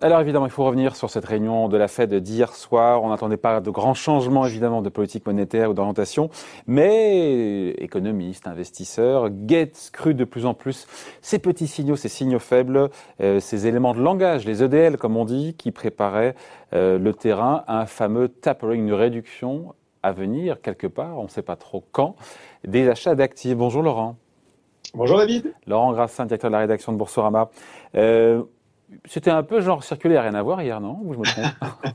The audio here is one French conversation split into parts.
Alors évidemment, il faut revenir sur cette réunion de la Fed d'hier soir. On n'attendait pas de grands changements évidemment de politique monétaire ou d'orientation, mais économistes, investisseurs guettent, cru de plus en plus ces petits signaux, ces signaux faibles, euh, ces éléments de langage, les EDL comme on dit, qui préparaient euh, le terrain à un fameux tapering, une réduction à venir quelque part, on ne sait pas trop quand, des achats d'actifs. Bonjour Laurent. Bonjour David. Laurent Grassin, directeur de la rédaction de Boursorama. Euh, c'était un peu genre circulaire, rien à voir hier, non? Ou je me trompe?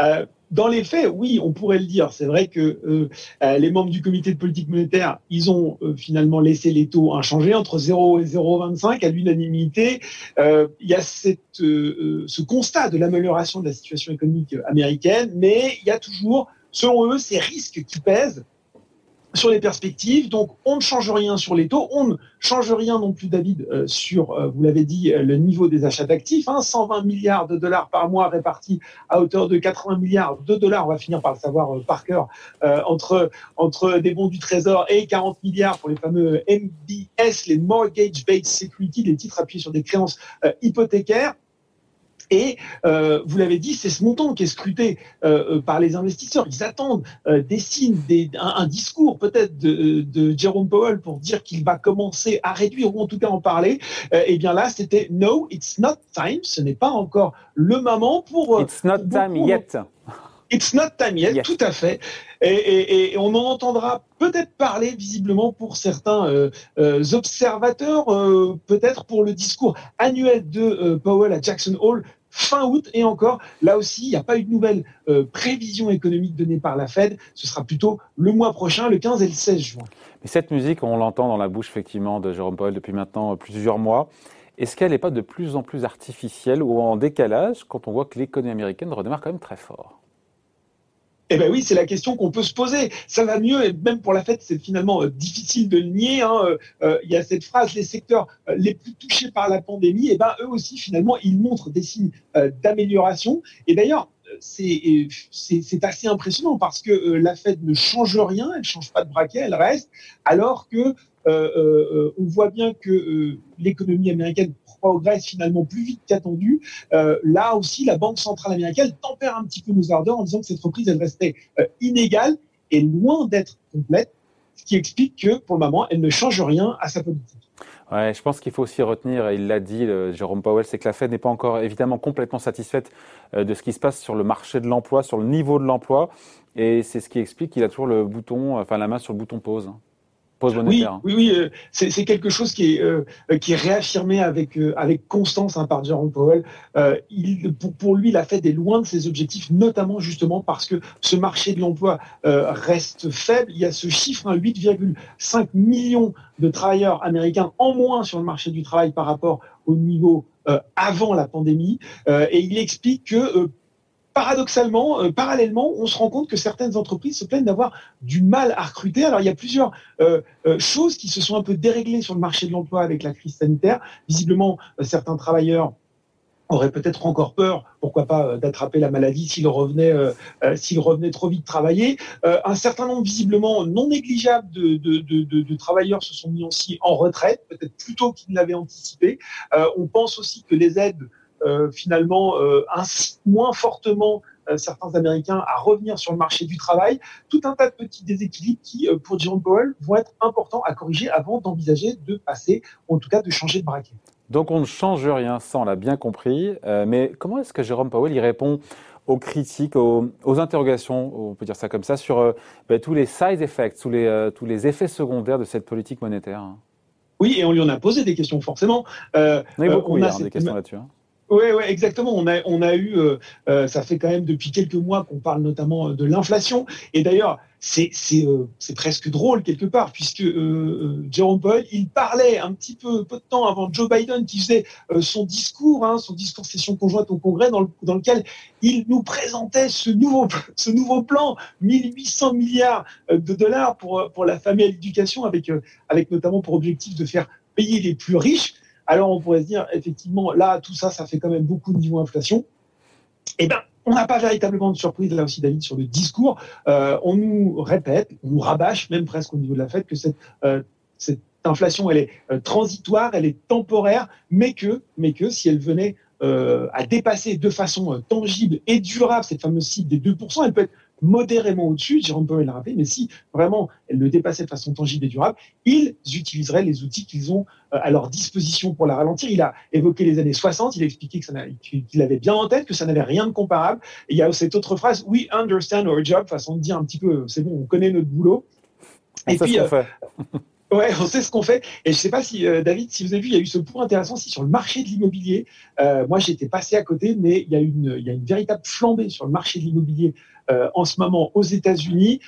Euh, Dans les faits, oui, on pourrait le dire. C'est vrai que euh, euh, les membres du comité de politique monétaire, ils ont finalement laissé les taux inchangés entre 0 et 0,25 à l'unanimité. Il y a cette, ce constat de l'amélioration de la situation économique américaine, mais il y a toujours, selon eux, ces risques qui pèsent sur les perspectives. Donc, on ne change rien sur les taux. On ne change rien non plus, David, euh, sur, euh, vous l'avez dit, euh, le niveau des achats d'actifs. Hein, 120 milliards de dollars par mois répartis à hauteur de 80 milliards de dollars. On va finir par le savoir par cœur entre, entre des bons du Trésor et 40 milliards pour les fameux MBS, les Mortgage-Based Security, des titres appuyés sur des créances hypothécaires. Et euh, vous l'avez dit, c'est ce montant qui est scruté euh, euh, par les investisseurs. Ils attendent des signes, un, discours peut-être de, de, Jerome Powell pour dire qu'il va commencer à réduire ou en tout cas en parler. et eh bien là, c'était no, it's not time. Ce n'est pas encore le moment pour. It's not time yet. It's not time yet, tout à fait. Et, on en entendra peut-être parler visiblement pour certains observateurs, peut-être pour le discours annuel de Powell à Jackson Hole fin août. Et encore, là aussi, il n'y a pas eu de nouvelle euh, prévision économique donnée par la Fed. Ce sera plutôt le mois prochain, le 15 et le 16 juin. Mais cette musique, on l'entend dans la bouche effectivement de Jérôme Powell depuis maintenant plusieurs mois. Est-ce qu'elle n'est pas de plus en plus artificielle ou en décalage quand on voit que l'économie américaine redémarre quand même très fort? Eh bien oui, c'est la question qu'on peut se poser. Ça va mieux, et même pour la fête, c'est finalement euh, difficile de le nier. Hein. Euh, euh, il y a cette phrase, les secteurs les plus touchés par la pandémie, eh ben eux aussi, finalement, ils montrent des signes d'amélioration. Et d'ailleurs, c'est assez impressionnant parce que la Fed ne change rien, elle ne change pas de braquet, elle reste, alors que on voit bien que l'économie américaine progresse finalement plus vite qu'attendu. Euh, là aussi, la Banque centrale américaine tempère un petit peu nos ardeurs en disant que cette reprise, elle restait euh, inégale et loin d'être complète, ce qui explique que pour le moment, elle ne change rien à sa politique. Ouais, je pense qu'il faut aussi retenir, et il l'a dit, Jérôme Powell, c'est que la Fed n'est pas encore évidemment complètement satisfaite euh, de ce qui se passe sur le marché de l'emploi, sur le niveau de l'emploi, et c'est ce qui explique qu'il a toujours la main sur le bouton pause. Hein. Oui, oui, oui, euh, c'est quelque chose qui est euh, qui est réaffirmé avec euh, avec constance hein, par Jerome Powell. pour, lui, la Fed est loin de ses objectifs, notamment justement parce que ce marché de l'emploi reste faible. Il y a ce chiffre, 8,5 hein, millions de travailleurs américains en moins sur le marché du travail par rapport au niveau avant la pandémie. et il explique que paradoxalement, euh, parallèlement, on se rend compte que certaines entreprises se plaignent d'avoir du mal à recruter. Alors il y a plusieurs euh, euh, choses qui se sont un peu déréglées sur le marché de l'emploi avec la crise sanitaire. Visiblement, certains travailleurs auraient peut-être encore peur, pourquoi pas, d'attraper la maladie s'ils revenaient, revenaient trop vite travailler. un certain nombre, visiblement non négligeable, de, travailleurs se sont mis aussi en retraite, peut-être plus tôt qu'ils ne l'avaient anticipé. on pense aussi que les aides euh, finalement euh, incitent moins fortement euh, certains Américains à revenir sur le marché du travail. Tout un tas de petits déséquilibres qui, pour Jerome Powell, vont être importants à corriger avant d'envisager de passer, ou en tout cas de changer de braquet. Donc on ne change rien, ça on l'a bien compris. mais comment est-ce que Jérôme Powell y répond aux critiques, aux, interrogations, on peut dire ça comme ça, sur ben, tous les side effects, tous les, tous les effets secondaires de cette politique monétaire Oui, et on lui en a posé des questions forcément. Euh, on a beaucoup on a des questions là-dessus. Hein. Oui, ouais, exactement. On a, on a eu, euh, euh, ça fait quand même depuis quelques mois qu'on parle notamment euh, de l'inflation. Et d'ailleurs, c'est c'est presque drôle quelque part puisque Jerome Powell, il parlait un petit peu peu de temps avant Joe Biden qui faisait son discours, hein, son discours session conjointe au Congrès dans, le, dans lequel il nous présentait ce nouveau ce nouveau plan 1800 milliards de dollars pour pour la famille et l'éducation avec avec notamment pour objectif de faire payer les plus riches alors on pourrait se dire, effectivement, là, tout ça, ça fait quand même beaucoup de niveau inflation. Eh bien, on n'a pas véritablement de surprise là aussi, David, sur le discours. Euh, on nous répète, on nous rabâche même presque au niveau de la fête que cette, euh, cette inflation, elle est euh, transitoire, elle est temporaire, mais que, mais que si elle venait à dépasser de façon tangible et durable cette fameuse cible des 2%. Elle peut être modérément au-dessus, Jérôme Powell l'a rappelé, mais si vraiment elle le dépassait de façon tangible et durable, ils utiliseraient les outils qu'ils ont euh, à leur disposition pour la ralentir. Il a évoqué les années 60, il a expliqué qu'il avait bien en tête, que ça n'avait rien de comparable. Et il y a cette autre phrase, we understand our job, façon de dire un petit peu, c'est bon, on connaît notre boulot. et puis, euh. Ouais, on sait ce qu'on fait. Et je sais pas si euh, David, si vous avez vu, il y a eu ce point intéressant aussi sur le marché de l'immobilier. Euh, moi, j'étais passé à côté, mais il y a une, véritable flambée sur le marché de l'immobilier euh, en ce moment aux États-Unis,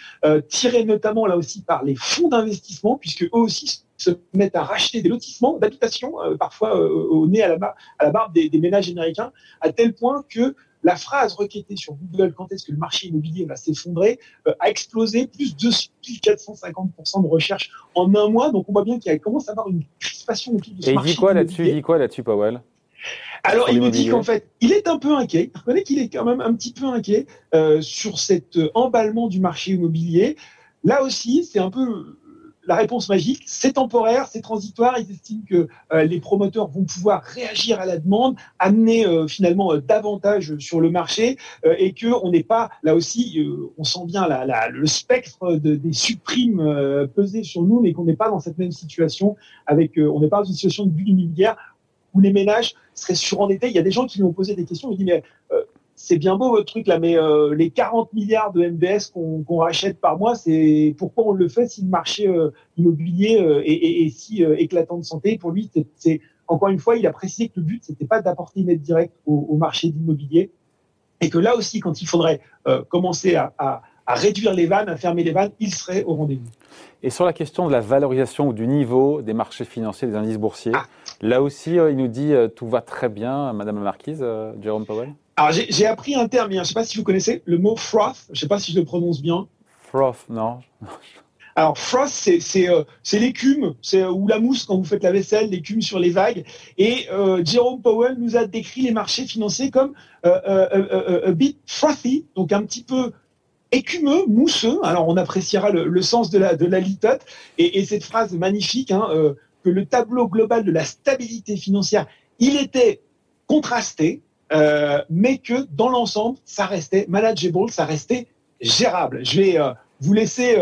tirée notamment là aussi par les fonds d'investissement, puisque eux aussi se mettent à racheter des lotissements d'habitation, parfois au nez à la, barbe des ménages américains, à tel point que la phrase requêtée sur Google, quand est-ce que le marché immobilier va s'effondrer, euh, a explosé, plus de 450% de recherche en un mois. Donc on voit bien qu'il commence à avoir une crispation autour de ce Et il dit quoi là-dessus? Il dit quoi là-dessus, Powell? Alors, il nous dit qu'en fait, il est un peu inquiet. Il reconnaît qu'il est quand même un petit peu inquiet euh, sur cet euh, emballement du marché immobilier. Là aussi, c'est un peu la réponse magique, c'est temporaire, c'est transitoire. Ils estiment que euh, les promoteurs vont pouvoir réagir à la demande, amener euh, finalement euh, davantage sur le marché et que on n'est pas là aussi, on sent bien le spectre de, des supprimes peser sur nous, mais qu'on n'est pas dans cette même situation avec, on n'est pas dans une situation de bulle immobilière où les ménages seraient surendettés. Il y a des gens qui lui ont posé des questions. Ils disent mais c'est bien beau votre truc là, mais euh, les 40 milliards de MBS qu'on rachète par mois, c'est pourquoi on le fait si le marché euh, immobilier euh, est, si éclatant de santé? Pour lui, c'est encore une fois, il a précisé que le but c'était pas d'apporter une aide directe au, marché d'immobilier et que là aussi, quand il faudrait commencer à, à, réduire les vannes, à fermer les vannes, il serait au rendez-vous. Et sur la question de la valorisation ou du niveau des marchés financiers, des indices boursiers, ah. là aussi, il nous dit tout va très bien, Madame la Marquise, Jérôme Powell? Alors, j'ai appris un terme, je ne sais pas si vous connaissez, le mot froth. Je ne sais pas si je le prononce bien. Froth, non. Alors, froth, c'est euh, l'écume, c'est euh, ou la mousse quand vous faites la vaisselle, l'écume sur les vagues. Et euh, Jerome Powell nous a décrit les marchés financiers comme a bit frothy, donc un petit peu écumeux, mousseux. Alors, on appréciera le, sens de la, de la litote. Et, cette phrase magnifique, hein, que le tableau global de la stabilité financière, il était contrasté, euh, mais que dans l'ensemble, ça restait manageable, ça restait gérable. Je vais euh, vous laisser,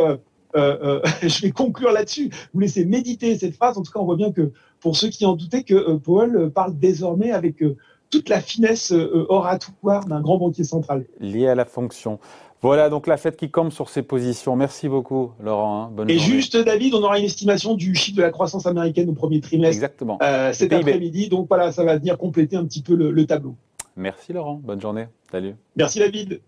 euh, je vais conclure là-dessus, vous laisser méditer cette phrase. En tout cas, on voit bien que pour ceux qui en doutaient, que Powell parle désormais avec toute la finesse oratoire d'un grand banquier central. Lié à la fonction. Voilà donc la fête qui campe sur ses positions. Merci beaucoup, Laurent. Hein. Bonne Et juste, David, on aura une estimation du chiffre de la croissance américaine au premier trimestre. Exactement. cet après-midi. Donc voilà, ça va venir compléter un petit peu le tableau. Merci Laurent, bonne journée. Salut. Merci David.